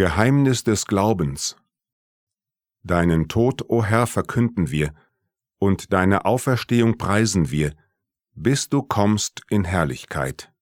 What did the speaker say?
Geheimnis des Glaubens Deinen Tod, o Herr, verkünden wir, und deine Auferstehung preisen wir, bis du kommst in Herrlichkeit.